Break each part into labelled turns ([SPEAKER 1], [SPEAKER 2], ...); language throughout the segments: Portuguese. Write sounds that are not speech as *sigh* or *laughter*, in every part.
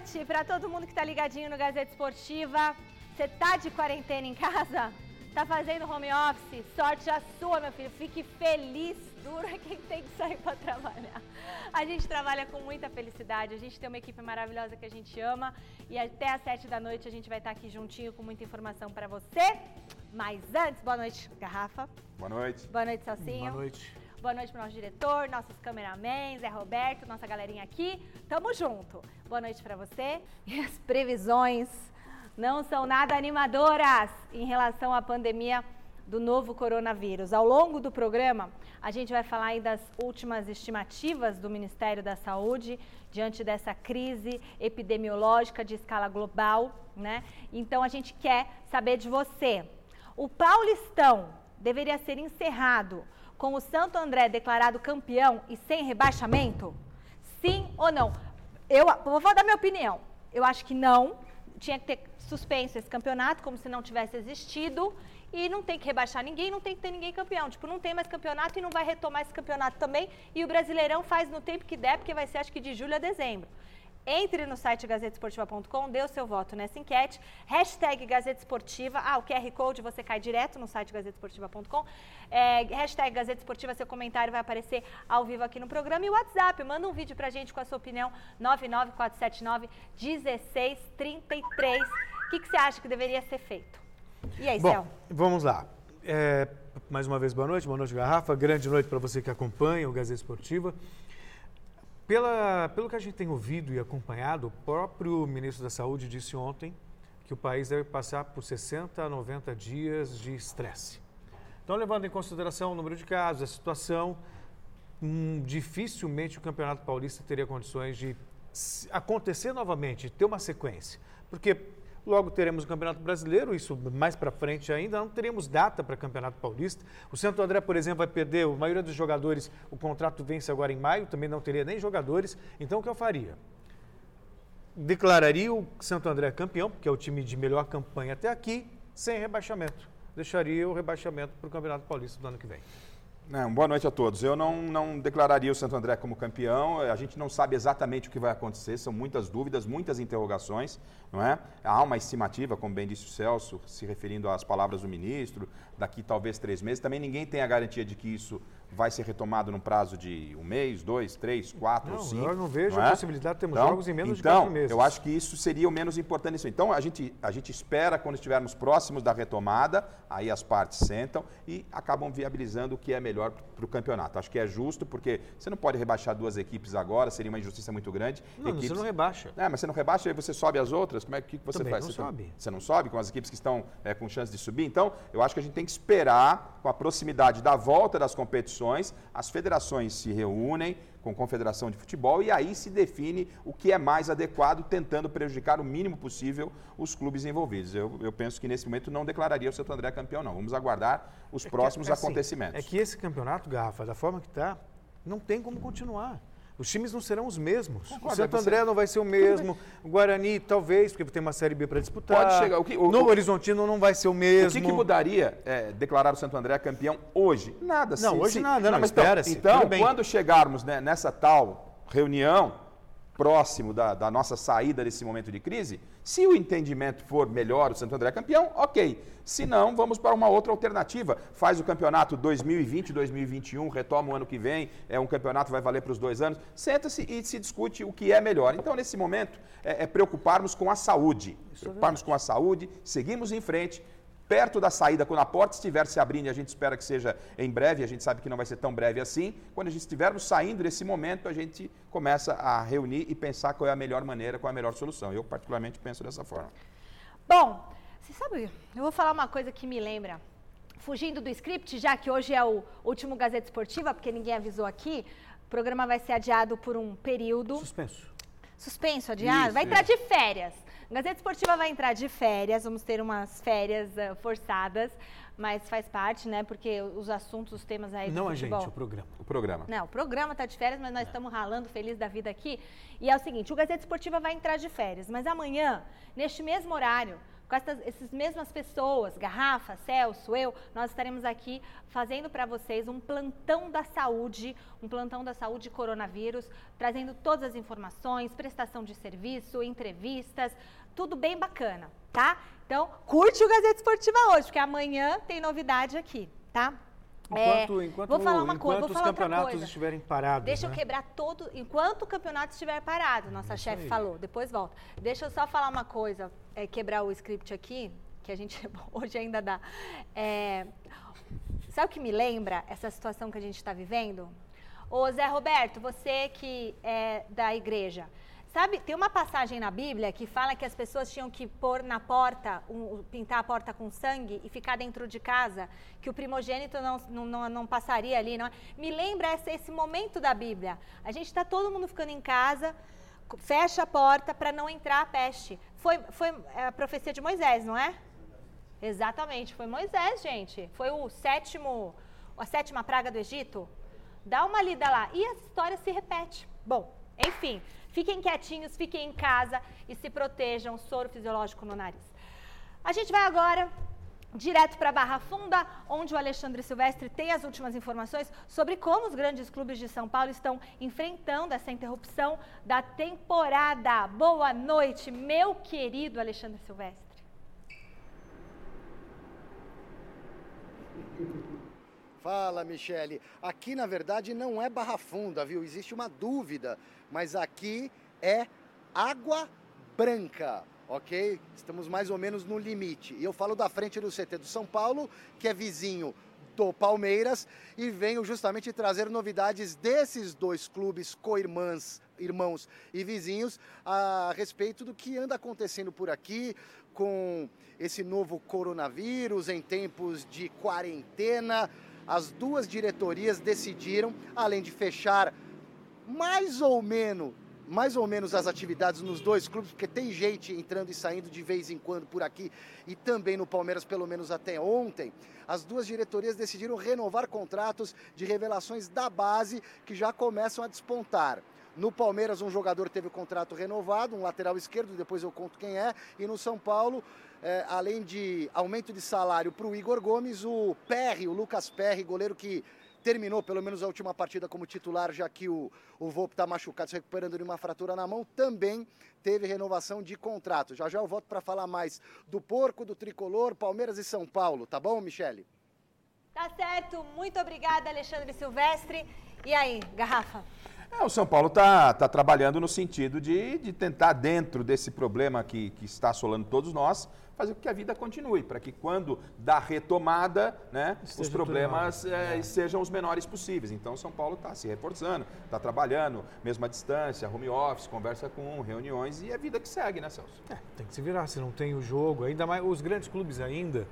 [SPEAKER 1] noite para todo mundo que está ligadinho no Gazeta Esportiva. Você tá de quarentena em casa? Tá fazendo home office? Sorte a sua, meu filho. Fique feliz. Dura *laughs* quem tem que sair para trabalhar. A gente trabalha com muita felicidade. A gente tem uma equipe maravilhosa que a gente ama. E até às sete da noite a gente vai estar aqui juntinho com muita informação para você. Mas antes, boa noite, Garrafa.
[SPEAKER 2] Boa noite.
[SPEAKER 1] Boa noite, Salsinho.
[SPEAKER 3] Boa noite.
[SPEAKER 1] Boa noite para o nosso diretor, nossos cameramans, Zé Roberto, nossa galerinha aqui. Tamo junto. Boa noite para você. E as previsões não são nada animadoras em relação à pandemia do novo coronavírus. Ao longo do programa, a gente vai falar aí das últimas estimativas do Ministério da Saúde diante dessa crise epidemiológica de escala global, né? Então a gente quer saber de você. O Paulistão deveria ser encerrado com o Santo André declarado campeão e sem rebaixamento? Sim ou não? Eu vou dar minha opinião. Eu acho que não. Tinha que ter suspenso esse campeonato, como se não tivesse existido. E não tem que rebaixar ninguém, não tem que ter ninguém campeão. Tipo, não tem mais campeonato e não vai retomar esse campeonato também. E o Brasileirão faz no tempo que der, porque vai ser acho que de julho a dezembro. Entre no site gazetesportiva.com, dê o seu voto nessa enquete. Hashtag Gazeta Esportiva. Ah, o QR Code você cai direto no site gazetesportiva.com. É, hashtag Gazeta Esportiva, seu comentário vai aparecer ao vivo aqui no programa. E o WhatsApp, manda um vídeo pra gente com a sua opinião. 99479-1633. O que, que você acha que deveria ser feito? E aí,
[SPEAKER 3] Bom,
[SPEAKER 1] Céu?
[SPEAKER 3] vamos lá. É, mais uma vez, boa noite. Boa noite, Garrafa. Grande noite para você que acompanha o Gazeta Esportiva. Pela, pelo que a gente tem ouvido e acompanhado, o próprio ministro da Saúde disse ontem que o país deve passar por 60 a 90 dias de estresse. Então, levando em consideração o número de casos, a situação, hum, dificilmente o Campeonato Paulista teria condições de acontecer novamente, ter uma sequência. Porque Logo teremos o Campeonato Brasileiro, isso mais para frente ainda, não teremos data para Campeonato Paulista. O Santo André, por exemplo, vai perder, a maioria dos jogadores, o contrato vence agora em maio, também não teria nem jogadores. Então o que eu faria? Declararia o Santo André campeão, porque é o time de melhor campanha até aqui, sem rebaixamento. Deixaria o rebaixamento para o Campeonato Paulista do ano que vem.
[SPEAKER 2] Não, boa noite a todos. Eu não, não declararia o Santo André como campeão. A gente não sabe exatamente o que vai acontecer. São muitas dúvidas, muitas interrogações, não é? Há uma estimativa, como bem disse o Celso, se referindo às palavras do ministro, daqui talvez três meses. Também ninguém tem a garantia de que isso vai ser retomado num prazo de um mês, dois, três, quatro,
[SPEAKER 3] não,
[SPEAKER 2] cinco.
[SPEAKER 3] Eu não vejo
[SPEAKER 2] não
[SPEAKER 3] a
[SPEAKER 2] é?
[SPEAKER 3] possibilidade de termos
[SPEAKER 2] então,
[SPEAKER 3] jogos em menos
[SPEAKER 2] então,
[SPEAKER 3] de quatro meses.
[SPEAKER 2] Eu acho que isso seria o menos importante nisso. Então, a gente, a gente espera quando estivermos próximos da retomada, aí as partes sentam e acabam viabilizando o que é melhor para o campeonato. Acho que é justo, porque você não pode rebaixar duas equipes agora, seria uma injustiça muito grande.
[SPEAKER 3] Não,
[SPEAKER 2] equipes...
[SPEAKER 3] você não rebaixa.
[SPEAKER 2] É, mas você não rebaixa e você sobe as outras, como é que você
[SPEAKER 3] Também
[SPEAKER 2] faz?
[SPEAKER 3] não
[SPEAKER 2] você,
[SPEAKER 3] sobe.
[SPEAKER 2] você não sobe com as equipes que estão é, com chance de subir? Então, eu acho que a gente tem que esperar, com a proximidade da volta das competições, as federações se reúnem com a Confederação de Futebol e aí se define o que é mais adequado, tentando prejudicar o mínimo possível os clubes envolvidos. Eu, eu penso que nesse momento não declararia o Santo André campeão, não. Vamos aguardar os
[SPEAKER 3] É que,
[SPEAKER 2] próximos
[SPEAKER 3] assim,
[SPEAKER 2] acontecimentos.
[SPEAKER 3] É que esse campeonato, Garrafa, da forma que está, não tem como continuar. Os times não serão os mesmos.
[SPEAKER 2] Concordo,
[SPEAKER 3] o Santo
[SPEAKER 2] é
[SPEAKER 3] André não vai ser o mesmo. O Guarani, talvez, porque tem uma Série B para disputar.
[SPEAKER 2] Pode chegar. O que- o-
[SPEAKER 3] no
[SPEAKER 2] o-
[SPEAKER 3] Horizontino não vai ser o
[SPEAKER 2] O
[SPEAKER 3] mesmo.
[SPEAKER 2] que, que mudaria é, declarar o Santo André campeão hoje? Nada.
[SPEAKER 3] Não,
[SPEAKER 2] se-
[SPEAKER 3] hoje
[SPEAKER 2] se-
[SPEAKER 3] nada, não, espera-se,
[SPEAKER 2] Então,
[SPEAKER 3] tudo
[SPEAKER 2] então
[SPEAKER 3] bem.
[SPEAKER 2] quando chegarmos né, nessa tal reunião, próximo da, da nossa saída desse momento de crise, se o entendimento for melhor, o Santo André campeão, ok. Se não, vamos para uma outra alternativa. Faz o campeonato 2020, 2021, retoma o ano que vem, é um campeonato que vai valer para os dois anos. Senta-se e se discute o que é melhor. Então, nesse momento, é, é preocuparmos com a saúde. Preocuparmos com a saúde, seguimos em frente, perto da saída, quando a porta estiver se abrindo, e a gente espera que seja em breve, a gente sabe que não vai ser tão breve assim, quando a gente estivermos saindo desse momento, a gente começa a reunir e pensar qual é a melhor maneira, qual é a melhor solução. Eu, particularmente, penso dessa forma.
[SPEAKER 1] Bom, você sabe, eu vou falar uma coisa que me lembra. Fugindo do script, já que hoje é o último Gazeta Esportiva, porque ninguém avisou aqui, o programa vai ser adiado por um período.
[SPEAKER 3] Suspenso.
[SPEAKER 1] Suspenso, adiado?
[SPEAKER 2] Isso,
[SPEAKER 1] vai entrar
[SPEAKER 2] isso.
[SPEAKER 1] de férias. Gazeta Esportiva vai entrar de férias, vamos ter umas férias ah, forçadas, mas faz parte, né? Porque os assuntos, os temas aí do
[SPEAKER 3] Não a gente, o programa.
[SPEAKER 2] O programa.
[SPEAKER 1] Não, o programa está de férias, mas nós estamos ralando feliz da vida aqui. E é o seguinte, o Gazeta Esportiva vai entrar de férias, mas amanhã, neste mesmo horário, com essas, essas mesmas pessoas, Garrafa, Celso, eu, nós estaremos aqui fazendo para vocês um plantão da saúde, um plantão da saúde coronavírus, trazendo todas as informações, prestação de serviço, entrevistas, tudo bem bacana, tá? Então, curte o Gazeta Esportiva hoje, porque amanhã tem novidade aqui, tá?
[SPEAKER 3] Enquanto, é, enquanto, vou falar uma coisa, vou falar os campeonatos estiverem parados.
[SPEAKER 1] Deixa
[SPEAKER 3] né?
[SPEAKER 1] eu quebrar todo. Enquanto o campeonato estiver parado, nossa chefe falou, depois volta. Deixa eu só falar uma coisa, é, quebrar o script aqui, que a gente *laughs* hoje ainda dá. É, sabe o que me lembra essa situação que a gente está vivendo? Ô Zé Roberto, você que é da igreja, Sabe, tem uma passagem na Bíblia que fala que as pessoas tinham que pôr na porta, um, pintar a porta com sangue e ficar dentro de casa, que o primogênito não, não, não passaria ali. Não é? Me lembra esse, esse momento da Bíblia. A gente está todo mundo ficando em casa, fecha a porta para não entrar a peste. Foi, foi a profecia de Moisés, não é? Exatamente, foi Moisés, gente. Foi o sétimo, a sétima praga do Egito. Dá uma lida lá. E a história se repete. Bom, enfim, Fiquem quietinhos, fiquem em casa e se protejam, soro fisiológico no nariz. A gente vai agora direto para Barra Funda, onde o Alexandre Silvestre tem as últimas informações sobre como os grandes clubes de São Paulo estão enfrentando essa interrupção da temporada. Boa noite, meu querido Alexandre Silvestre.
[SPEAKER 4] Fala, Michele. Aqui, na verdade, não é Barra Funda, viu? Existe uma dúvida mas aqui é água branca, ok? Estamos mais ou menos no limite. E eu falo da frente do CT do São Paulo, que é vizinho do Palmeiras, e venho justamente trazer novidades desses dois clubes co-irmãs, irmãos e vizinhos a respeito do que anda acontecendo por aqui com esse novo coronavírus em tempos de quarentena. As duas diretorias decidiram, além de fechar mais ou menos mais ou menos as atividades nos dois clubes, porque tem gente entrando e saindo de vez em quando por aqui e também no Palmeiras, pelo menos até ontem. As duas diretorias decidiram renovar contratos de revelações da base que já começam a despontar. No Palmeiras, um jogador teve o contrato renovado, um lateral esquerdo, depois eu conto quem é. E no São Paulo, é, além de aumento de salário para o Igor Gomes, o Perry, o Lucas Perry, goleiro que terminou pelo menos a última partida como titular, já que o, o Volpe está machucado, se recuperando de uma fratura na mão, também teve renovação de contrato. Já já eu volto para falar mais do Porco, do Tricolor, Palmeiras e São Paulo, tá bom, Michele?
[SPEAKER 1] Tá certo, muito obrigada, Alexandre Silvestre. E aí, Garrafa?
[SPEAKER 2] É, o São Paulo está tá trabalhando no sentido de, de tentar, dentro desse problema que, que está assolando todos nós, fazer com que a vida continue, para que quando dá retomada, né, os problemas é, sejam os menores possíveis. Então, São Paulo está se reforçando, está trabalhando, mesmo à distância, home office, conversa com reuniões e é vida que segue, né, Celso?
[SPEAKER 3] É, tem que se virar, se não tem o jogo, ainda mais os grandes clubes ainda,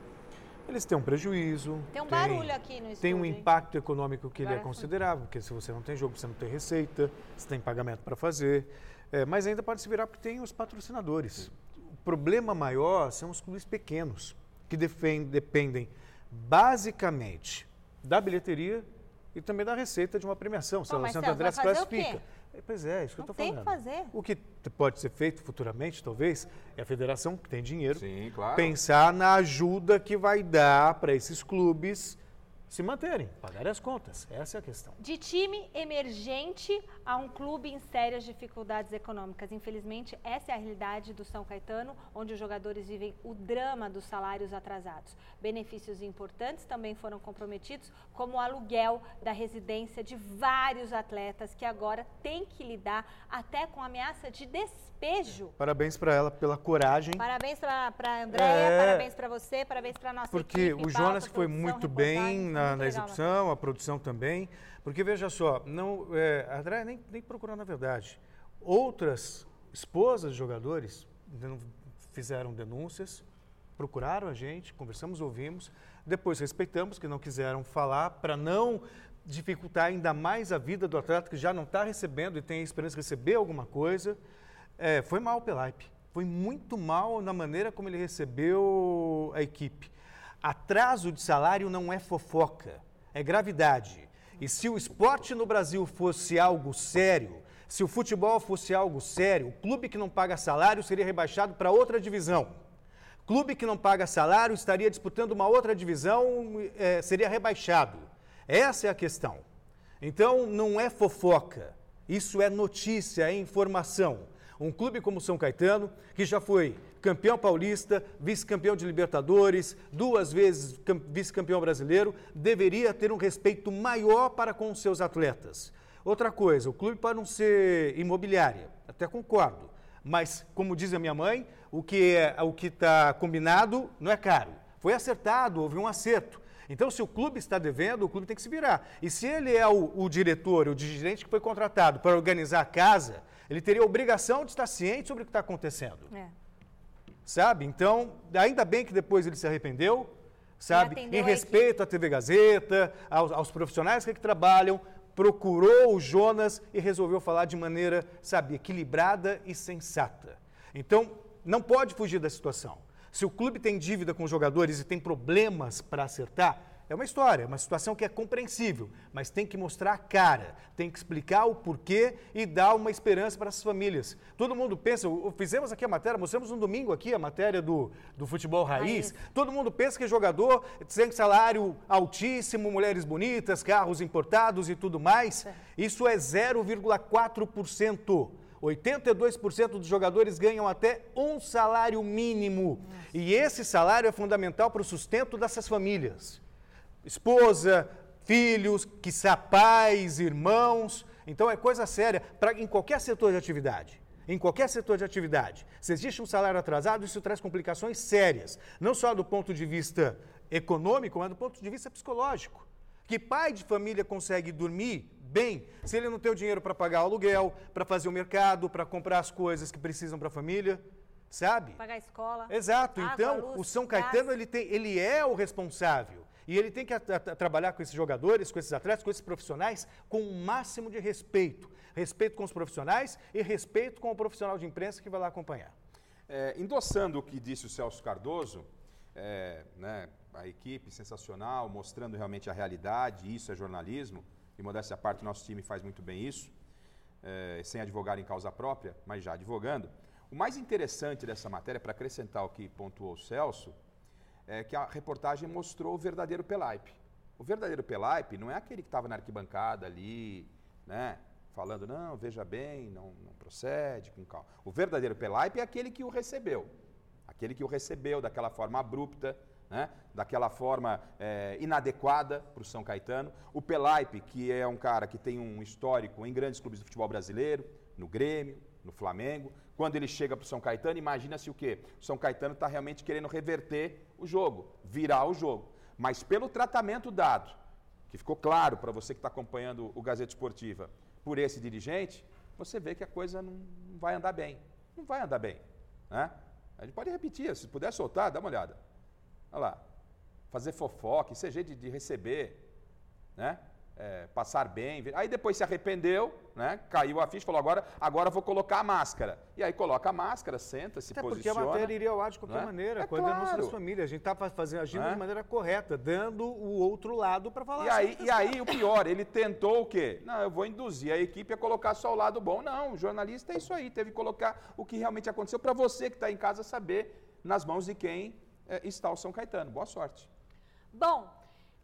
[SPEAKER 3] eles têm um prejuízo.
[SPEAKER 1] Tem um tem, barulho aqui no estúdio.
[SPEAKER 3] Tem um impacto econômico que ele é considerável, porque se você não tem jogo, você não tem receita, você tem pagamento para fazer. É, mas ainda pode se virar porque tem os patrocinadores. Sim problema maior são os clubes pequenos, que defendem, dependem basicamente da bilheteria e também da receita de uma premiação. Se o Santo André se classifica. Pois é, isso que Não eu estou falando.
[SPEAKER 1] Tem que fazer.
[SPEAKER 3] O que pode ser feito futuramente, talvez, é a federação, que tem dinheiro,
[SPEAKER 2] Sim, claro.
[SPEAKER 3] pensar na ajuda que vai dar para esses clubes se manterem, pagarem as contas. Essa é a questão.
[SPEAKER 1] De time emergente a um clube em sérias dificuldades econômicas. Infelizmente, essa é a realidade do São Caetano, onde os jogadores vivem o drama dos salários atrasados. Benefícios importantes também foram comprometidos, como o aluguel da residência de vários atletas que agora têm que lidar até com ameaça de despejo.
[SPEAKER 3] Parabéns para ela pela coragem.
[SPEAKER 1] Parabéns para a Andréia, é... parabéns para você, parabéns para a nossa
[SPEAKER 3] Porque
[SPEAKER 1] equipe.
[SPEAKER 3] Porque o Jonas foi muito bem na, na execução, a produção também. Porque veja só, não, é, a André nem, nem procurou na verdade. Outras esposas de jogadores fizeram denúncias, procuraram a gente, conversamos, ouvimos, depois respeitamos que não quiseram falar para não dificultar ainda mais a vida do atleta que já não está recebendo e tem a esperança de receber alguma coisa. É, foi mal pela Pelaip. Foi muito mal na maneira como ele recebeu a equipe. Atraso de salário não é fofoca, é gravidade. E se o esporte no Brasil fosse algo sério, se o futebol fosse algo sério, o clube que não paga salário seria rebaixado para outra divisão. Clube que não paga salário estaria disputando uma outra divisão, é, seria rebaixado. Essa é a questão. Então, não é fofoca. Isso é notícia, é informação. Um clube como São Caetano, que já foi campeão paulista, vice-campeão de Libertadores, duas vezes vice-campeão brasileiro, deveria ter um respeito maior para com os seus atletas. Outra coisa, o clube pode não ser imobiliária, até concordo. Mas, como diz a minha mãe, o que é, o que está combinado não é caro. Foi acertado, houve um acerto. Então, se o clube está devendo, o clube tem que se virar. E se ele é o, o diretor, o dirigente que foi contratado para organizar a casa, ele teria a obrigação de estar ciente sobre o que está acontecendo. É. Sabe? Então, ainda bem que depois ele se arrependeu, sabe? Em respeito à TV Gazeta, aos, aos profissionais que, que trabalham, procurou o Jonas e resolveu falar de maneira, sabe, equilibrada e sensata. Então, não pode fugir da situação. Se o clube tem dívida com os jogadores e tem problemas para acertar, é uma história, uma situação que é compreensível, mas tem que mostrar a cara, tem que explicar o porquê e dar uma esperança para essas famílias. Todo mundo pensa, fizemos aqui a matéria, mostramos no domingo aqui a matéria do, do futebol raiz. raiz. Todo mundo pensa que jogador tem salário altíssimo, mulheres bonitas, carros importados e tudo mais. Isso é 0,4%. 82% dos jogadores ganham até um salário mínimo. Nossa. E esse salário é fundamental para o sustento dessas famílias esposa, filhos, quiçá pais, irmãos. Então é coisa séria pra, em qualquer setor de atividade. Em qualquer setor de atividade. Se existe um salário atrasado, isso traz complicações sérias. Não só do ponto de vista econômico, mas do ponto de vista psicológico. Que pai de família consegue dormir bem se ele não tem o dinheiro para pagar o aluguel, para fazer o mercado, para comprar as coisas que precisam para a família? Sabe?
[SPEAKER 1] Pagar a escola.
[SPEAKER 3] Exato. Água, então, luz, o São Caetano ele, tem, ele é o responsável. E ele tem que trabalhar com esses jogadores, com esses atletas, com esses profissionais, com o um máximo de respeito. Respeito com os profissionais e respeito com o profissional de imprensa que vai lá acompanhar.
[SPEAKER 2] É, endossando o que disse o Celso Cardoso, é, né, a equipe sensacional, mostrando realmente a realidade, isso é jornalismo, e modéstia à parte, nosso time faz muito bem isso, é, sem advogar em causa própria, mas já advogando. O mais interessante dessa matéria, para acrescentar o que pontuou o Celso, é, que a reportagem mostrou o verdadeiro Pelaipe. O verdadeiro Pelaipe não é aquele que estava na arquibancada ali, né? Falando, não, veja bem, não, não procede, com calma. O verdadeiro Pelaipe é aquele que o recebeu. Aquele que o recebeu daquela forma abrupta, né? daquela forma é, inadequada para o São Caetano. O Pelaipe, que é um cara que tem um histórico em grandes clubes do futebol brasileiro, no Grêmio, no Flamengo. Quando ele chega para o São Caetano, imagina-se o quê? O São Caetano está realmente querendo reverter o jogo, virar o jogo. Mas pelo tratamento dado, que ficou claro para você que está acompanhando o Gazeta Esportiva, por esse dirigente, você vê que a coisa não vai andar bem. Não vai andar bem. Né? A gente pode repetir, se puder soltar, dá uma olhada. Olha lá. Fazer fofoca, isso é jeito de, de receber. Né? É, passar bem. Aí depois se arrependeu, né? Caiu a ficha, falou agora, agora vou colocar a máscara. E aí coloca a máscara, senta, se
[SPEAKER 3] Até
[SPEAKER 2] posiciona.
[SPEAKER 3] porque a matéria iria ao ar de qualquer né? maneira,
[SPEAKER 2] é
[SPEAKER 3] com
[SPEAKER 2] claro.
[SPEAKER 3] a denúncia das famílias. A gente está fazendo, agindo é? de maneira correta, dando o outro lado para falar.
[SPEAKER 2] E aí, e aí o pior, ele tentou o quê? Não, eu vou induzir a equipe a colocar só o lado bom. Não, o jornalista é isso aí, teve que colocar o que realmente aconteceu para você que está em casa saber nas mãos de quem é, está o São Caetano. Boa sorte.
[SPEAKER 1] Bom,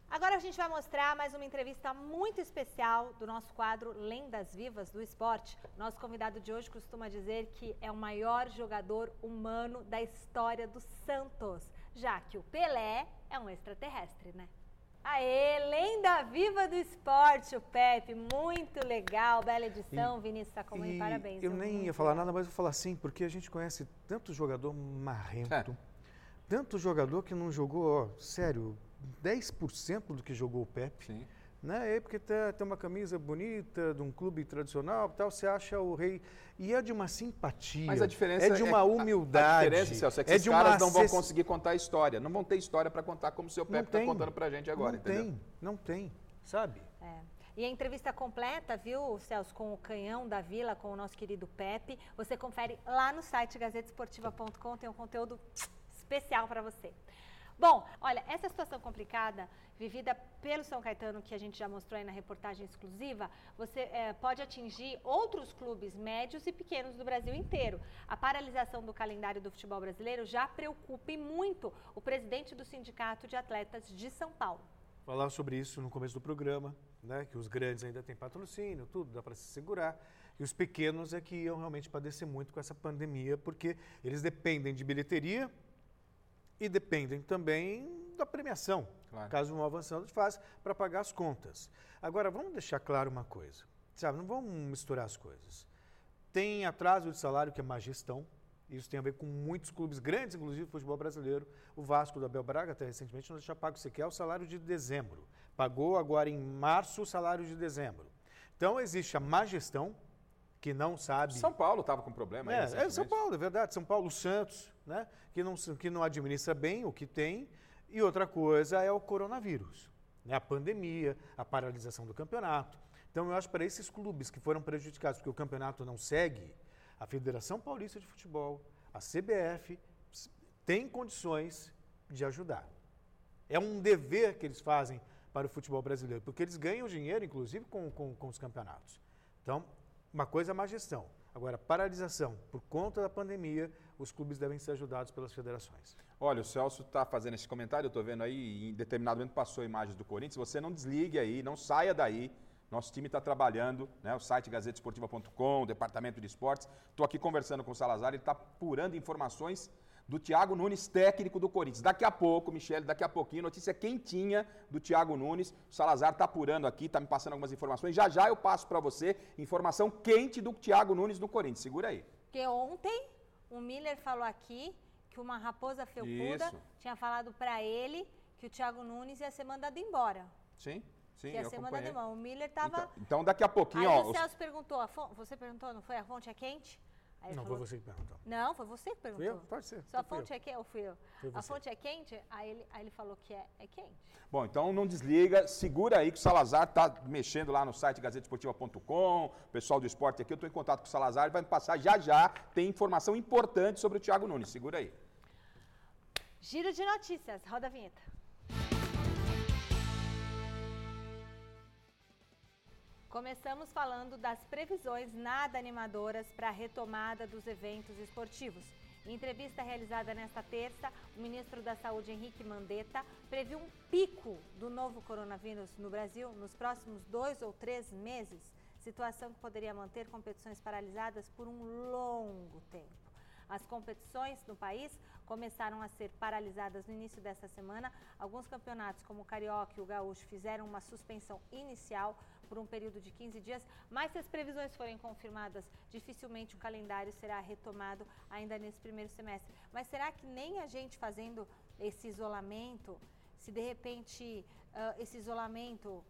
[SPEAKER 1] Agora a gente vai mostrar mais uma entrevista muito especial do nosso quadro Lendas Vivas do Esporte. Nosso convidado de hoje costuma dizer que é o maior jogador humano da história do Santos, já que o Pelé é um extraterrestre, né? Aê, lenda viva do esporte, o Pepe, muito legal, bela edição, e, Vinícius Sacomani, parabéns.
[SPEAKER 3] Eu nem ia falar nada, mas vou falar sim, porque a gente conhece tanto jogador marrento, é. tanto jogador que não jogou, ó, sério, 10% do que jogou o Pepe. Sim. Né? É porque tem, tem uma camisa bonita de um clube tradicional, tal, você acha o rei. E é de uma simpatia.
[SPEAKER 2] Mas a diferença
[SPEAKER 3] é de uma
[SPEAKER 2] é,
[SPEAKER 3] humildade.
[SPEAKER 2] A, diferença, Celso, é que é esses caras não vão conseguir contar a história. Não vão ter história para contar como o seu Pepe está contando para a gente agora,
[SPEAKER 3] não
[SPEAKER 2] entendeu?
[SPEAKER 3] Tem, não tem, sabe?
[SPEAKER 1] É. E a entrevista completa, viu, Celso, com o canhão da Vila, com o nosso querido Pepe, você confere lá no site gazetesportiva.com, tem um conteúdo especial para você. Bom, olha, essa situação complicada, vivida pelo São Caetano, que a gente já mostrou aí na reportagem exclusiva, você é, pode atingir outros clubes médios e pequenos do Brasil inteiro. A paralisação do calendário do futebol brasileiro já preocupa e muito o presidente do Sindicato de Atletas de São Paulo.
[SPEAKER 3] Falar sobre isso no começo do programa, né, que os grandes ainda têm patrocínio, tudo, dá para se segurar. E os pequenos é que iam realmente padecer muito com essa pandemia, porque eles dependem de bilheteria, e dependem também da premiação, claro. caso vão avançando de fase, para pagar as contas. Agora, vamos deixar claro uma coisa, sabe, não vamos misturar as coisas. Tem atraso de salário, que é má gestão, isso tem a ver com muitos clubes grandes, inclusive o futebol brasileiro. O Vasco da Abel Braga, até recentemente, não deixa pago sequer o salário de dezembro. Pagou agora em março o salário de dezembro. Então, existe a má gestão, que não sabe.
[SPEAKER 2] São Paulo estava com problema.
[SPEAKER 3] É, é São Paulo, é verdade. São Paulo Santos, né? Que não, que não administra bem o que tem. E outra coisa é o coronavírus, né? a pandemia, a paralisação do campeonato. Então, eu acho para esses clubes que foram prejudicados porque o campeonato não segue, a Federação Paulista de Futebol, a CBF, tem condições de ajudar. É um dever que eles fazem para o futebol brasileiro, porque eles ganham dinheiro, inclusive, com, com, com os campeonatos. Então, uma coisa é má gestão. Agora, paralisação por conta da pandemia, os clubes devem ser ajudados pelas federações.
[SPEAKER 2] Olha, o Celso está fazendo esse comentário, eu estou vendo aí, em determinado momento passou imagens do Corinthians. Você não desligue aí, não saia daí. Nosso time está trabalhando, né? o site gazetesportiva.com, o departamento de esportes. Estou aqui conversando com o Salazar, ele está apurando informações do Thiago Nunes, técnico do Corinthians. Daqui a pouco, Michele, daqui a pouquinho, notícia quentinha do Thiago Nunes. O Salazar está apurando aqui, está me passando algumas informações. Já já eu passo para você informação quente do Thiago Nunes do Corinthians. Segura aí.
[SPEAKER 1] Porque ontem o Miller falou aqui que uma raposa felpuda Isso. tinha falado para ele que o Thiago Nunes ia ser mandado embora.
[SPEAKER 2] Sim. Sim,
[SPEAKER 1] que ia ser mandado embora. O Miller estava.
[SPEAKER 2] Então, então, daqui a pouquinho,
[SPEAKER 1] Aí
[SPEAKER 2] ó.
[SPEAKER 1] O Celso perguntou, você perguntou, não foi? A fonte é quente?
[SPEAKER 3] Aí não, falou, foi você que perguntou.
[SPEAKER 1] Não, foi você que perguntou.
[SPEAKER 3] Eu? Pode ser.
[SPEAKER 1] Sua fonte eu. é quente ou fui eu? A fonte é quente? Aí ele, aí ele falou que é, é quente.
[SPEAKER 2] Bom, então não desliga, segura aí que o Salazar está mexendo lá no site gazetesportiva.com, pessoal do esporte aqui, eu estou em contato com o Salazar, ele vai me passar já já, tem informação importante sobre o Thiago Nunes, segura aí.
[SPEAKER 1] Giro de notícias, roda a vinheta. Começamos falando das previsões nada animadoras para a retomada dos eventos esportivos. Em entrevista realizada nesta terça, o ministro da Saúde, Henrique Mandetta, previu um pico do novo coronavírus no Brasil nos próximos dois ou três meses, situação que poderia manter competições paralisadas por um longo tempo. As competições no país começaram a ser paralisadas no início desta semana. Alguns campeonatos, como o Carioca e o Gaúcho, fizeram uma suspensão inicial por um período de 15 dias, mas se as previsões forem confirmadas, dificilmente o calendário será retomado ainda nesse primeiro semestre. Mas será que nem a gente fazendo esse isolamento, se de repente uh, esse isolamento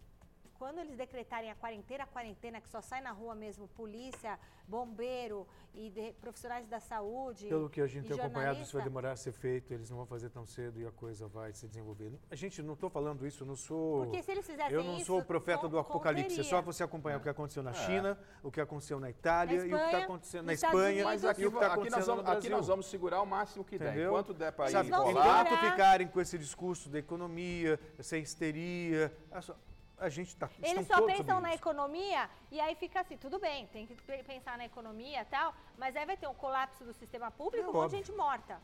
[SPEAKER 1] quando eles decretarem a quarentena, a quarentena que só sai na rua mesmo polícia, bombeiro e de, profissionais da saúde.
[SPEAKER 3] Pelo que a gente tem acompanhado, isso vai demorar a ser feito, eles não vão fazer tão cedo e a coisa vai se desenvolver. A gente não estou falando isso, eu não sou.
[SPEAKER 1] Porque se eles fizessem
[SPEAKER 3] Eu não
[SPEAKER 1] isso,
[SPEAKER 3] sou o profeta com, do apocalipse. É só você acompanhar é. o que aconteceu na é. China, o que aconteceu na Itália
[SPEAKER 1] na
[SPEAKER 3] Espanha, e o que está acontecendo na Espanha.
[SPEAKER 2] Mas aqui,
[SPEAKER 3] e o que
[SPEAKER 2] está acontecendo aqui nós, vamos, aqui nós vamos segurar o máximo que Entendeu? der. Enquanto der para ir
[SPEAKER 3] Enquanto ficarem com esse discurso da economia, sem histeria, a gente está.
[SPEAKER 1] Eles só pensam na economia e aí fica assim, tudo bem, tem que pensar na economia e tal, mas aí vai ter um colapso do sistema público, é um monte de gente morta.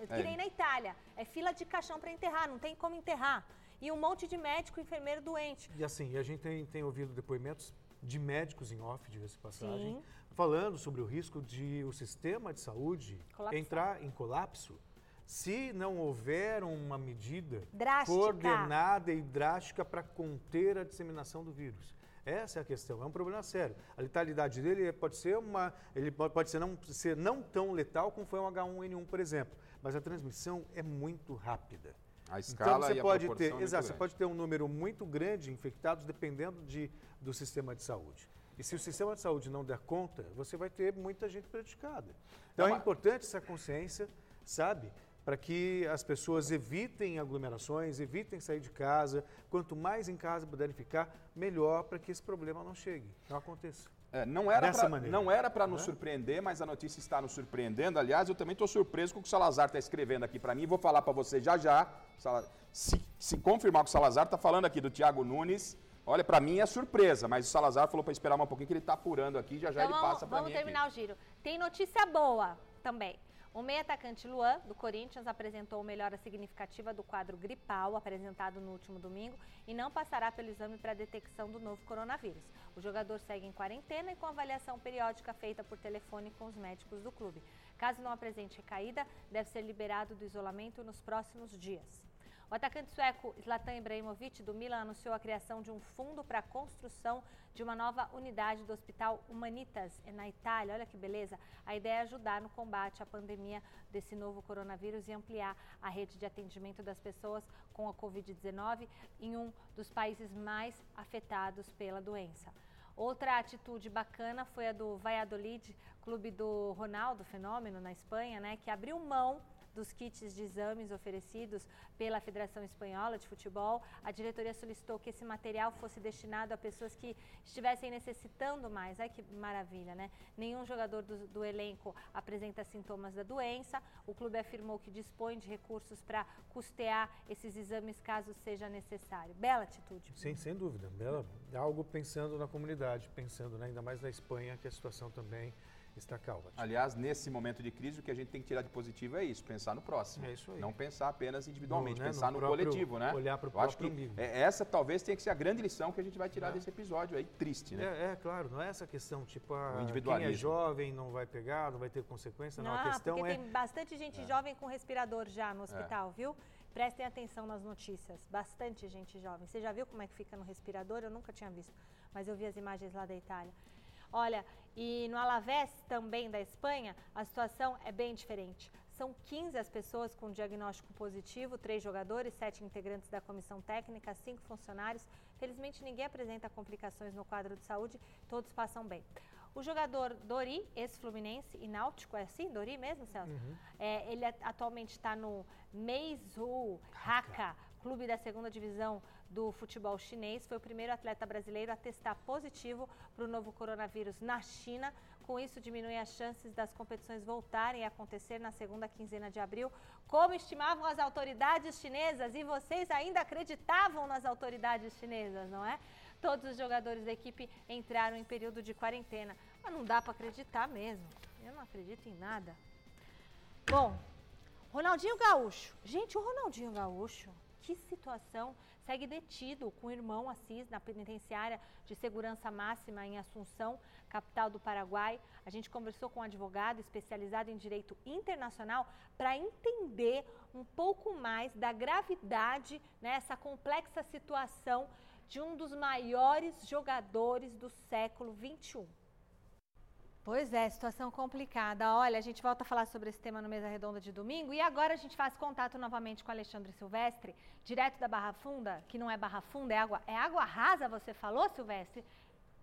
[SPEAKER 1] É. Que nem na Itália. É fila de caixão para enterrar, não tem como enterrar. E um monte de médico e enfermeiro doente.
[SPEAKER 3] E assim, a gente tem, tem ouvido depoimentos de médicos em off, diga-se passagem, Sim. falando sobre o risco de o sistema de saúde Colapsar. entrar em colapso se não houver uma medida
[SPEAKER 1] drástica.
[SPEAKER 3] coordenada e drástica para conter a disseminação do vírus. Essa é a questão, é um problema sério. A letalidade dele pode ser uma, ele pode ser não, ser não tão letal como foi um H1N1, por exemplo, mas a transmissão é muito rápida.
[SPEAKER 2] A então, escala
[SPEAKER 3] então você
[SPEAKER 2] e
[SPEAKER 3] pode
[SPEAKER 2] a
[SPEAKER 3] ter,
[SPEAKER 2] é
[SPEAKER 3] exato, você pode ter um número muito grande de infectados dependendo de, do sistema de saúde. E se o sistema de saúde não der conta, você vai ter muita gente prejudicada. Então é, é importante essa consciência, sabe? Para que as pessoas evitem aglomerações, evitem sair de casa. Quanto mais em casa puderem ficar, melhor para que esse problema não chegue, não aconteça.
[SPEAKER 2] É, não era pra, não era para nos né? surpreender, mas a notícia está nos surpreendendo. Aliás, eu também estou surpreso com o que o Salazar está escrevendo aqui para mim. Vou falar para você já já. Se, se confirmar que o Salazar está falando aqui do Thiago Nunes, olha, para mim é surpresa, mas o Salazar falou para esperar um pouquinho que ele está apurando aqui, já já
[SPEAKER 1] então,
[SPEAKER 2] ele passa para mim
[SPEAKER 1] Vamos terminar
[SPEAKER 2] aqui.
[SPEAKER 1] o giro. Tem notícia boa também. O meio atacante Luan, do Corinthians, apresentou melhora significativa do quadro gripal apresentado no último domingo e não passará pelo exame para detecção do novo coronavírus. O jogador segue em quarentena e com avaliação periódica feita por telefone com os médicos do clube. Caso não apresente recaída, deve ser liberado do isolamento nos próximos dias. O atacante sueco Zlatan Ibrahimovic do Milan anunciou a criação de um fundo para a construção de uma nova unidade do Hospital Humanitas na Itália. Olha que beleza! A ideia é ajudar no combate à pandemia desse novo coronavírus e ampliar a rede de atendimento das pessoas com a Covid-19 em um dos países mais afetados pela doença. Outra atitude bacana foi a do Valladolid, clube do Ronaldo Fenômeno na Espanha, né, que abriu mão dos kits de exames oferecidos pela Federação Espanhola de Futebol, a diretoria solicitou que esse material fosse destinado a pessoas que estivessem necessitando mais. Ai que maravilha, né? Nenhum jogador do, do elenco apresenta sintomas da doença. O clube afirmou que dispõe de recursos para custear esses exames caso seja necessário. Bela atitude.
[SPEAKER 3] Sim, sem dúvida. Bela, algo pensando na comunidade, pensando né, ainda mais na Espanha, que a situação também está calma.
[SPEAKER 2] Aliás, nesse momento de crise, o que a gente tem que tirar de positivo é isso, pensar no próximo.
[SPEAKER 3] É isso aí.
[SPEAKER 2] Não pensar apenas individualmente, no, né, pensar no, no próprio, coletivo, né?
[SPEAKER 3] Olhar para o
[SPEAKER 2] próprio acho que amigo. É, essa talvez tenha que ser a grande lição que a gente vai tirar é. desse episódio aí, triste, né?
[SPEAKER 3] É, é, claro, não é essa questão, tipo, a, quem é jovem não vai pegar, não vai ter consequência, não. não a questão
[SPEAKER 1] porque
[SPEAKER 3] é...
[SPEAKER 1] tem bastante gente é. jovem com respirador já no hospital, viu? Prestem atenção nas notícias. Bastante gente jovem. Você já viu como é que fica no respirador? Eu nunca tinha visto, mas eu vi as imagens lá da Itália. Olha, e no Alavés, também da Espanha, a situação é bem diferente. São 15 as pessoas com diagnóstico positivo, três jogadores, sete integrantes da comissão técnica, cinco funcionários. Felizmente, ninguém apresenta complicações no quadro de saúde, todos passam bem. O jogador Dori, ex-Fluminense e Náutico, é assim? Dori mesmo, Celso? Uhum. É, ele atualmente está no Meizu Haka, clube da segunda divisão do futebol chinês. Foi o primeiro atleta brasileiro a testar positivo para o novo coronavírus na China. Com isso, diminui as chances das competições voltarem a acontecer na segunda quinzena de abril, como estimavam as autoridades chinesas. E vocês ainda acreditavam nas autoridades chinesas, não é? Todos os jogadores da equipe entraram em período de quarentena. Mas não dá para acreditar mesmo. Eu não acredito em nada. Bom, Ronaldinho Gaúcho. Gente, o Ronaldinho Gaúcho que situação segue detido com o irmão Assis na penitenciária de segurança máxima em Assunção, capital do Paraguai. A gente conversou com um advogado especializado em direito internacional para entender um pouco mais da gravidade nessa né, complexa situação de um dos maiores jogadores do século 21. Pois é, situação complicada. Olha, a gente volta a falar sobre esse tema no Mesa Redonda de domingo e agora a gente faz contato novamente com Alexandre Silvestre, direto da Barra Funda, que não é Barra Funda, é água, é água rasa, você falou, Silvestre?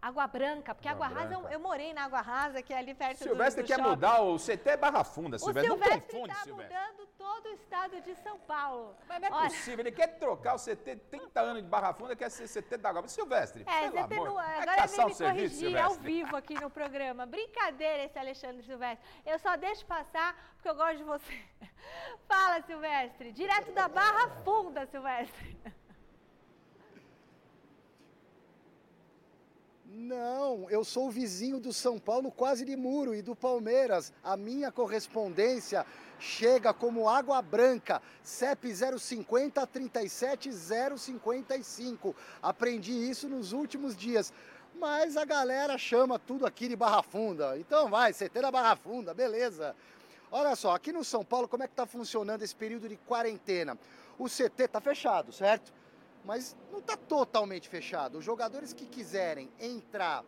[SPEAKER 1] Água Branca, porque Água, Água Rasa, eu, eu, morei na Água Rasa, que é ali perto
[SPEAKER 2] Silvestre
[SPEAKER 1] do, do
[SPEAKER 2] quer
[SPEAKER 1] shopping.
[SPEAKER 2] mudar o CT Barra Funda, Silvestre.
[SPEAKER 1] O Silvestre
[SPEAKER 2] não confunde,
[SPEAKER 1] tá
[SPEAKER 2] Silvestre.
[SPEAKER 1] mudando todo o estado de São Paulo.
[SPEAKER 2] Mas não é Olha... possível, ele quer trocar o CT 30 anos de Barra Funda, quer ser CT da Água. Silvestre,
[SPEAKER 1] é,
[SPEAKER 2] pelo
[SPEAKER 1] CT
[SPEAKER 2] amor.
[SPEAKER 1] No, agora
[SPEAKER 2] é
[SPEAKER 1] vem me
[SPEAKER 2] serviço,
[SPEAKER 1] corrigir
[SPEAKER 2] Silvestre.
[SPEAKER 1] ao vivo aqui no programa. Brincadeira esse Alexandre Silvestre. Eu só deixo passar porque eu gosto de você. *laughs* Fala, Silvestre. Direto da Barra Funda, Silvestre.
[SPEAKER 4] Não, eu sou vizinho do São Paulo quase de muro e do Palmeiras. A minha correspondência chega como água branca, CEP 050 37055. Aprendi isso nos últimos dias. Mas a galera chama tudo aqui de Barra Funda. Então vai, CT da Barra Funda, beleza. Olha só, aqui no São Paulo, como é que está funcionando esse período de quarentena? O CT está fechado, certo? Mas não está totalmente fechado. Os jogadores que quiserem entrar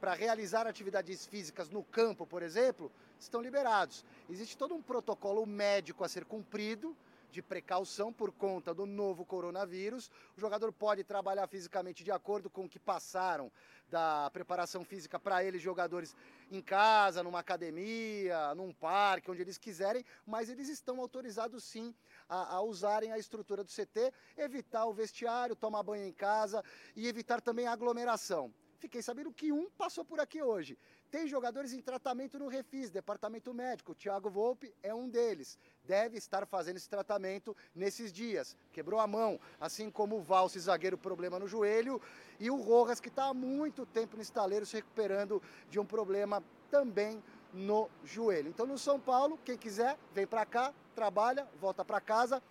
[SPEAKER 4] para realizar atividades físicas no campo, por exemplo, estão liberados. Existe todo um protocolo médico a ser cumprido, de precaução por conta do novo coronavírus. O jogador pode trabalhar fisicamente de acordo com o que passaram da preparação física para eles, jogadores em casa, numa academia, num parque, onde eles quiserem, mas eles estão autorizados sim a, a, usarem a estrutura do CT, evitar o vestiário, tomar banho em casa e evitar também a aglomeração. Fiquei sabendo que um passou por aqui hoje. Tem jogadores em tratamento no Refis, departamento médico. O Thiago Volpe é um deles. Deve estar fazendo esse tratamento nesses dias. Quebrou a mão, assim como o Valse, zagueiro, problema no joelho. E o Rojas, que está há muito tempo no estaleiro, se recuperando de um problema também no joelho. Então, no São Paulo, quem quiser, vem para cá, trabalha, volta para casa.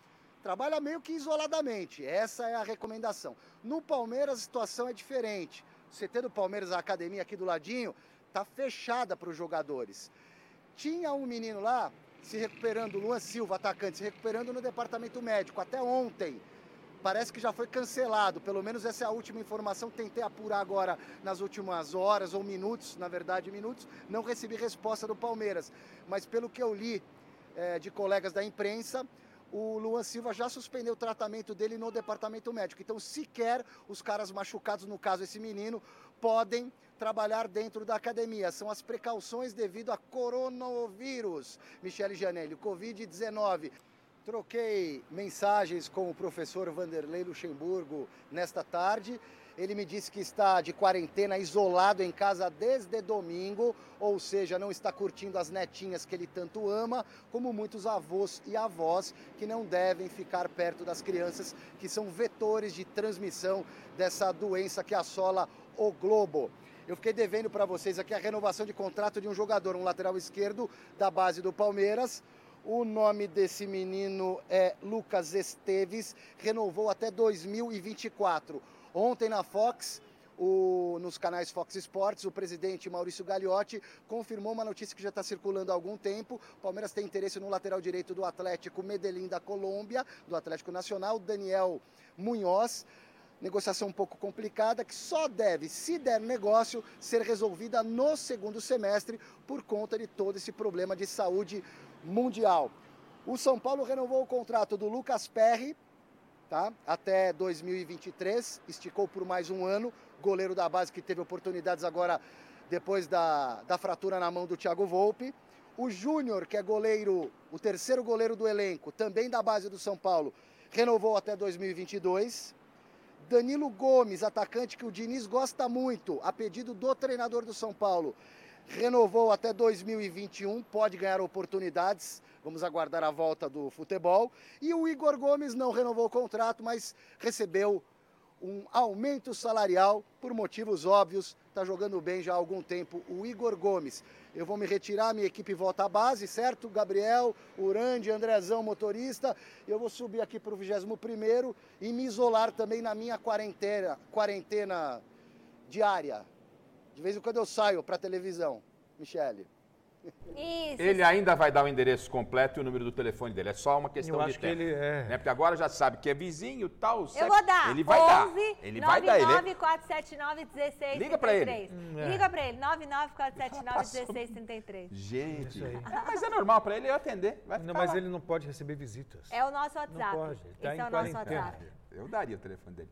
[SPEAKER 4] Trabalha meio que isoladamente. Essa é a recomendação. No Palmeiras, a situação é diferente. O CT do Palmeiras, a academia aqui do ladinho, está fechada para os jogadores. Tinha um menino lá se recuperando, Luan Silva, atacante, se recuperando no departamento médico até ontem. Parece que já foi cancelado, pelo menos essa é a última informação. Tentei apurar agora nas últimas horas ou minutos, na verdade, minutos. Não recebi resposta do Palmeiras, mas pelo que eu li é, de colegas da imprensa, o Luan Silva já suspendeu o tratamento dele no departamento médico. Então, sequer os caras machucados, no caso esse menino, podem trabalhar dentro da academia. São as precauções devido a coronavírus. Michele Janelli, Covid-19. Troquei mensagens com o professor Vanderlei Luxemburgo nesta tarde. Ele me disse que está de quarentena, isolado em casa desde domingo, ou seja, não está curtindo as netinhas que ele tanto ama, como muitos avós e avós que não devem ficar perto das crianças, que são vetores de transmissão dessa doença que assola o globo. Eu fiquei devendo para vocês aqui a renovação de contrato de um jogador, um lateral esquerdo da base do Palmeiras. O nome desse menino é Lucas Esteves, renovou até 2024. Ontem na Fox, o, nos canais Fox Sports, o presidente Maurício Gagliotti confirmou uma notícia que já está circulando há algum tempo. O Palmeiras tem interesse no lateral direito do Atlético Medellín da Colômbia, do Atlético Nacional, Daniel Munhoz negociação um pouco complicada que só deve, se der negócio, ser resolvida no segundo semestre por conta de todo esse problema de saúde mundial. O São Paulo renovou o contrato do Lucas Perry, tá? Até 2023, esticou por mais um ano, goleiro da base que teve oportunidades agora depois da, da fratura na mão do Thiago Volpe. O Júnior, que é goleiro, o terceiro goleiro do elenco, também da base do São Paulo, renovou até 2022. Danilo Gomes, atacante que o Diniz gosta muito, a pedido do treinador do São Paulo, renovou até 2021, pode ganhar oportunidades. Vamos aguardar a volta do futebol. E o Igor Gomes não renovou o contrato, mas recebeu um aumento salarial por motivos óbvios. Está jogando bem já há algum tempo o Igor Gomes. Eu vou me retirar, minha equipe volta à base, certo? Gabriel, Urande, Andrezão, motorista. Eu vou subir aqui para o 21 e me isolar também na minha quarentena, quarentena diária. De vez em quando eu saio para televisão. Michele.
[SPEAKER 2] Isso. Ele ainda vai dar o endereço completo e o número do telefone dele. É só uma questão
[SPEAKER 3] eu
[SPEAKER 2] de
[SPEAKER 3] tempo. ele é.
[SPEAKER 2] Né? Porque agora já sabe que é vizinho, tal.
[SPEAKER 1] Eu vou dar.
[SPEAKER 2] Ele vai 11 dar. Ele
[SPEAKER 1] 99
[SPEAKER 2] vai dar.
[SPEAKER 1] Ele... 479 16
[SPEAKER 2] Liga para ele.
[SPEAKER 1] Hum, é. Liga para ele. 99479 1633.
[SPEAKER 2] Gente. É, mas é normal para ele atender.
[SPEAKER 3] não, mas lá. ele não pode receber visitas.
[SPEAKER 1] É o nosso WhatsApp.
[SPEAKER 3] Não pode.
[SPEAKER 1] Tá Esse é o nosso WhatsApp.
[SPEAKER 2] Eu daria o telefone dele.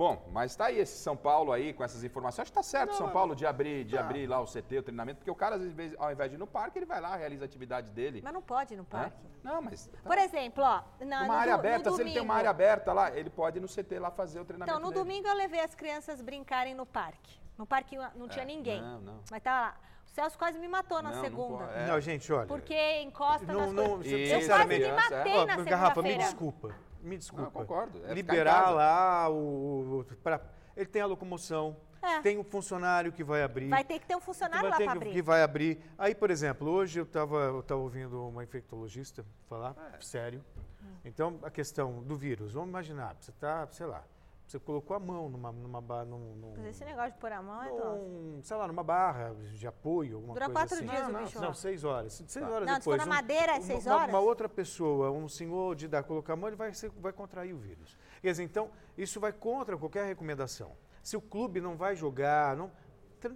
[SPEAKER 2] Bom, mas está aí esse São Paulo aí com essas informações. Acho que está certo não, São Paulo de abrir, de tá. abrir lá o CT, o treinamento, porque o cara, às vezes, ao invés de ir no parque, ele vai lá, realiza a atividade dele.
[SPEAKER 1] Mas não pode ir no parque.
[SPEAKER 2] É? Não, mas. Tá.
[SPEAKER 1] Por exemplo, ó. Na,
[SPEAKER 2] uma área aberta, se ele tem uma área aberta lá, ele pode ir no CT lá fazer o treinamento.
[SPEAKER 1] Então, no
[SPEAKER 2] dele.
[SPEAKER 1] domingo eu levei as crianças brincarem no parque. No parque não tinha é, ninguém. Não, não. Mas tá lá. O Celso quase me matou na
[SPEAKER 3] não,
[SPEAKER 1] segunda.
[SPEAKER 3] Não, é. não, gente, olha.
[SPEAKER 1] Porque encosta não, nas
[SPEAKER 3] não,
[SPEAKER 1] coisas. Eu quase me matei é. na segunda-feira.
[SPEAKER 3] Garrafa, me desculpa. Me desculpa. Não,
[SPEAKER 2] concordo.
[SPEAKER 3] É Liberar lá o. Pra, ele tem a locomoção, é. tem o um funcionário que vai abrir.
[SPEAKER 1] Vai ter que ter um funcionário lá para abrir.
[SPEAKER 3] Que vai abrir. Aí, por exemplo, hoje eu estava eu tava ouvindo uma infectologista falar, é. sério. Hum. Então, a questão do vírus, vamos imaginar, você está, sei lá, você colocou a mão numa, numa barra. Num, num,
[SPEAKER 1] Mas esse negócio de pôr a mão é num,
[SPEAKER 3] Sei lá, numa barra de apoio, alguma
[SPEAKER 1] Dura
[SPEAKER 3] coisa
[SPEAKER 1] quatro
[SPEAKER 3] assim.
[SPEAKER 1] dias
[SPEAKER 3] não,
[SPEAKER 1] o bicho.
[SPEAKER 3] Não, seis horas. Seis
[SPEAKER 1] tá.
[SPEAKER 3] horas
[SPEAKER 1] não,
[SPEAKER 3] depois.
[SPEAKER 1] Não, se for na madeira, é seis
[SPEAKER 3] uma,
[SPEAKER 1] horas?
[SPEAKER 3] Uma, outra pessoa, um senhor de dar, colocar a mão, ele vai, ser, vai contrair o vírus. Quer dizer, então, isso vai contra qualquer recomendação. Se o clube não vai jogar, não,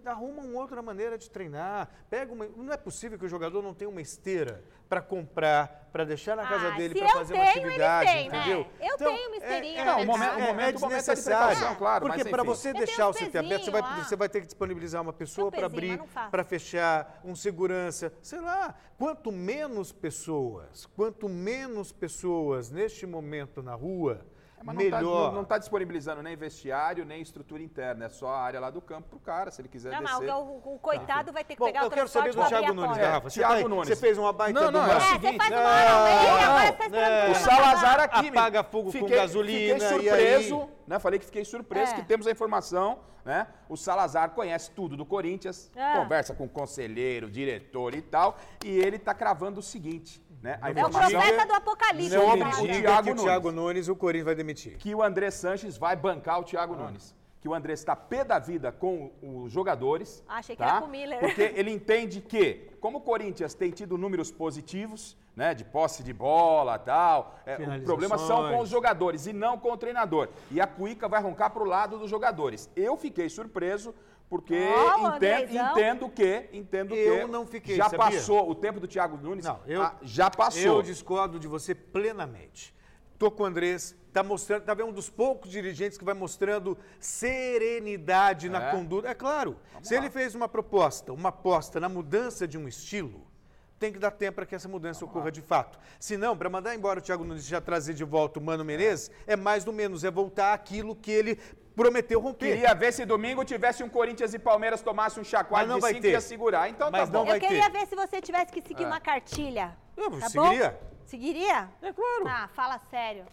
[SPEAKER 3] arruma uma outra maneira de treinar. Pega uma, não é possível que o jogador não tenha uma esteira para comprar, para deixar na casa
[SPEAKER 1] Ah,
[SPEAKER 3] dele para fazer uma
[SPEAKER 1] tenho, eles
[SPEAKER 3] atividade,
[SPEAKER 1] né?
[SPEAKER 3] entendeu?
[SPEAKER 1] Eu tenho uma esteirinha
[SPEAKER 3] é,
[SPEAKER 1] pra
[SPEAKER 3] é,
[SPEAKER 2] Não, o momento-
[SPEAKER 3] é,
[SPEAKER 2] o momento-
[SPEAKER 3] é
[SPEAKER 2] o momento é de
[SPEAKER 3] desnecessário.
[SPEAKER 2] precaução, claro,
[SPEAKER 3] Porque
[SPEAKER 2] mas
[SPEAKER 3] para você
[SPEAKER 1] Eu
[SPEAKER 3] deixar
[SPEAKER 1] um
[SPEAKER 3] o CT aberto, você vai, você vai ter que disponibilizar uma pessoa
[SPEAKER 1] Tem
[SPEAKER 3] para abrir,
[SPEAKER 1] não
[SPEAKER 3] para fechar, um segurança, sei lá. Quanto menos pessoas, quanto menos pessoas neste momento na rua,
[SPEAKER 2] Mas não tá-
[SPEAKER 3] melhor.
[SPEAKER 2] não está disponibilizando nem vestiário, nem estrutura interna. É só a área lá do campo pro cara, se ele quiser
[SPEAKER 1] Não,
[SPEAKER 2] descer.
[SPEAKER 1] mas o, o- o coitado vai ter que
[SPEAKER 3] Bom,
[SPEAKER 1] pegar o
[SPEAKER 3] eu quero saber do Thiago
[SPEAKER 1] a
[SPEAKER 3] Nunes. Garrafa. Você,
[SPEAKER 2] Thiago
[SPEAKER 3] tá
[SPEAKER 2] Nunes.
[SPEAKER 3] você fez uma baita
[SPEAKER 2] Não,
[SPEAKER 3] do
[SPEAKER 2] não,
[SPEAKER 3] mar
[SPEAKER 2] é o
[SPEAKER 1] É, você
[SPEAKER 2] seguinte,
[SPEAKER 1] faz uma
[SPEAKER 3] não,
[SPEAKER 1] hora
[SPEAKER 3] não,
[SPEAKER 1] tá esperando
[SPEAKER 3] é.
[SPEAKER 1] o
[SPEAKER 2] O Salazar aqui. me-
[SPEAKER 3] Apaga fogo com
[SPEAKER 2] fiquei,
[SPEAKER 3] gasolina,
[SPEAKER 2] Fiquei
[SPEAKER 3] e aí?
[SPEAKER 2] surpreso, né? Falei que fiquei surpreso
[SPEAKER 1] É.
[SPEAKER 2] que temos a informação, né? O Salazar conhece tudo do Corinthians,
[SPEAKER 1] É.
[SPEAKER 2] conversa com o conselheiro, diretor e tal, e ele tá cravando o seguinte, né? A
[SPEAKER 1] É o profeta do apocalipse.
[SPEAKER 3] Não me
[SPEAKER 1] né?
[SPEAKER 2] o
[SPEAKER 3] diga
[SPEAKER 2] Thiago
[SPEAKER 3] que o
[SPEAKER 2] Nunes.
[SPEAKER 3] Thiago Nunes o Corinthians vai demitir.
[SPEAKER 2] que o André Sanches vai bancar o Thiago Nunes. Que o André está pé da vida com os jogadores.
[SPEAKER 1] Achei que
[SPEAKER 2] tá?
[SPEAKER 1] era com o Miller.
[SPEAKER 2] Porque ele entende que, como o Corinthians tem tido números positivos, né, de posse de bola tal, é, o problema são com os jogadores e não com o treinador. E a Cuica vai roncar para o lado dos jogadores. Eu fiquei surpreso. Porque
[SPEAKER 1] Ó, o
[SPEAKER 2] entendo, entendo que, entendo
[SPEAKER 3] Eu
[SPEAKER 2] que
[SPEAKER 3] não fiquei,
[SPEAKER 2] já
[SPEAKER 3] sabia?
[SPEAKER 2] passou o tempo do Thiago Nunes.
[SPEAKER 3] Não, eu,
[SPEAKER 2] ah, já passou.
[SPEAKER 3] Eu discordo de você plenamente. Tô com o Andrés, tá mostrando, tá vendo um dos poucos dirigentes que vai mostrando serenidade na
[SPEAKER 2] É.
[SPEAKER 3] conduta. É claro, se
[SPEAKER 2] lá.
[SPEAKER 3] ele fez uma proposta, uma aposta na mudança de um estilo, tem que dar tempo para que essa mudança ocorra de fato. Se não, para mandar embora o Thiago Nunes e já trazer de volta o Mano Menezes, é mais do menos, é voltar àquilo que ele prometeu romper.
[SPEAKER 2] Queria ver se domingo tivesse um Corinthians e Palmeiras tomasse um chacoalho
[SPEAKER 3] não
[SPEAKER 2] de
[SPEAKER 3] vai
[SPEAKER 2] cinco
[SPEAKER 3] ter.
[SPEAKER 2] e ia segurar. Então
[SPEAKER 3] Mas
[SPEAKER 2] tá
[SPEAKER 3] não
[SPEAKER 2] bom.
[SPEAKER 3] vai
[SPEAKER 1] Eu queria
[SPEAKER 3] ter.
[SPEAKER 1] ver se você tivesse que seguir
[SPEAKER 2] É.
[SPEAKER 1] uma cartilha.
[SPEAKER 3] Eu
[SPEAKER 1] tá
[SPEAKER 3] seguiria.
[SPEAKER 1] Bom? Seguiria?
[SPEAKER 3] É claro.
[SPEAKER 1] Ah, fala sério.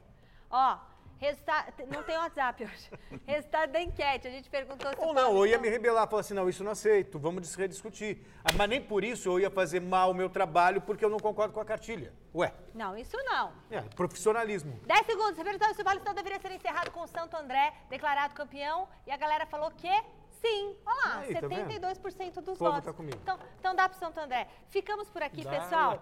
[SPEAKER 1] Ó, resultado. Não tem WhatsApp hoje. *laughs* Resultado da enquete. A gente perguntou se.
[SPEAKER 3] Ou não, eu ia me rebelar, falar assim, não, isso não aceito, vamos rediscutir. Ah, mas nem por isso eu ia fazer mal o meu trabalho, porque eu não concordo com a cartilha. Ué,
[SPEAKER 1] Não, isso não.
[SPEAKER 3] é, profissionalismo.
[SPEAKER 1] 10 segundos. O Paulistão deveria ser encerrado com o Santo André, declarado campeão. E a galera falou que sim. Olha lá,
[SPEAKER 3] Aí, tá vendo?
[SPEAKER 1] 72% dos
[SPEAKER 3] O povo
[SPEAKER 1] votos.
[SPEAKER 3] tá.
[SPEAKER 1] Então, então dá pro Santo André. Ficamos por aqui,
[SPEAKER 3] Dá
[SPEAKER 1] pessoal.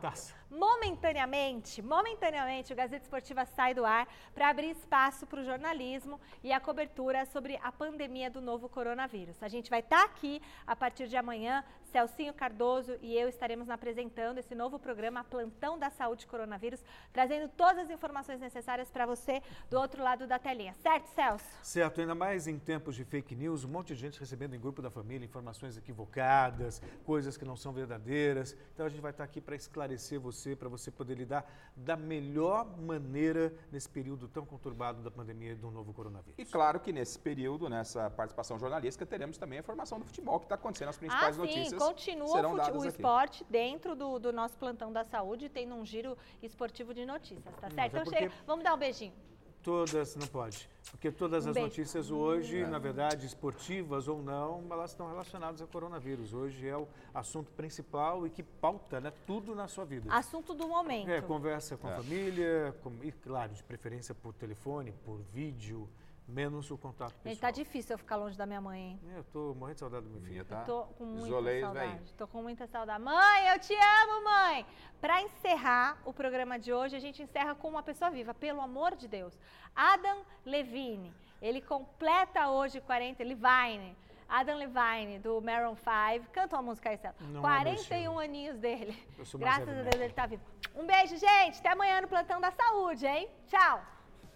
[SPEAKER 1] Momentaneamente, momentaneamente, o Gazeta Esportiva sai do ar para abrir espaço para o jornalismo e a cobertura sobre a pandemia do novo coronavírus. A gente vai estar aqui a partir de amanhã. Celcinho Cardoso e eu estaremos apresentando esse novo programa Plantão da Saúde Coronavírus, trazendo todas as informações necessárias para você do outro lado da telinha. Certo, Celso?
[SPEAKER 3] Certo, ainda mais em tempos de fake news, um monte de gente recebendo em grupo da família informações equivocadas, coisas que não são verdadeiras. Então a gente vai estar aqui para esclarecer você, para você poder lidar da melhor maneira nesse período tão conturbado da pandemia do novo coronavírus.
[SPEAKER 2] E claro que nesse período, nessa participação jornalística, teremos também a informação do futebol que está acontecendo, as principais
[SPEAKER 1] ah, sim,
[SPEAKER 2] notícias
[SPEAKER 1] continua
[SPEAKER 2] serão
[SPEAKER 1] o, fute- o esporte dentro do, do nosso plantão da saúde, tendo um giro esportivo de notícias, tá certo?
[SPEAKER 3] é
[SPEAKER 1] Então chega, vamos dar um beijinho.
[SPEAKER 3] Todas, não pode. Porque todas
[SPEAKER 1] Um
[SPEAKER 3] as
[SPEAKER 1] beijo.
[SPEAKER 3] notícias hoje, na verdade, esportivas ou não, elas estão relacionadas ao coronavírus. Hoje é o assunto principal e que pauta né, tudo na sua vida.
[SPEAKER 1] Assunto do momento.
[SPEAKER 3] É, conversa com a
[SPEAKER 2] É.
[SPEAKER 3] família, com- e claro, de preferência por telefone, por vídeo, menos o contato pessoal.
[SPEAKER 1] Gente, tá difícil eu ficar longe da minha mãe, hein?
[SPEAKER 3] Eu tô morrendo de saudade do meu filho.
[SPEAKER 2] Filha, tá?
[SPEAKER 1] Tô com muita
[SPEAKER 2] Isolei
[SPEAKER 1] saudade. Tô com muita saudade. Mãe, eu te amo, mãe! Pra encerrar o programa de hoje, a gente encerra com uma pessoa viva, pelo amor de Deus. Adam Levine. Ele completa hoje 40, Levine. Adam Levine, do Maroon 5. Canta uma música aí, Céu.
[SPEAKER 3] Não é meu
[SPEAKER 1] 41 aninhos dele.
[SPEAKER 3] Eu
[SPEAKER 1] Graças a Deus ele tá vivo. Um beijo, gente. Até amanhã no Plantão da Saúde, hein? Tchau.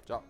[SPEAKER 2] Tchau.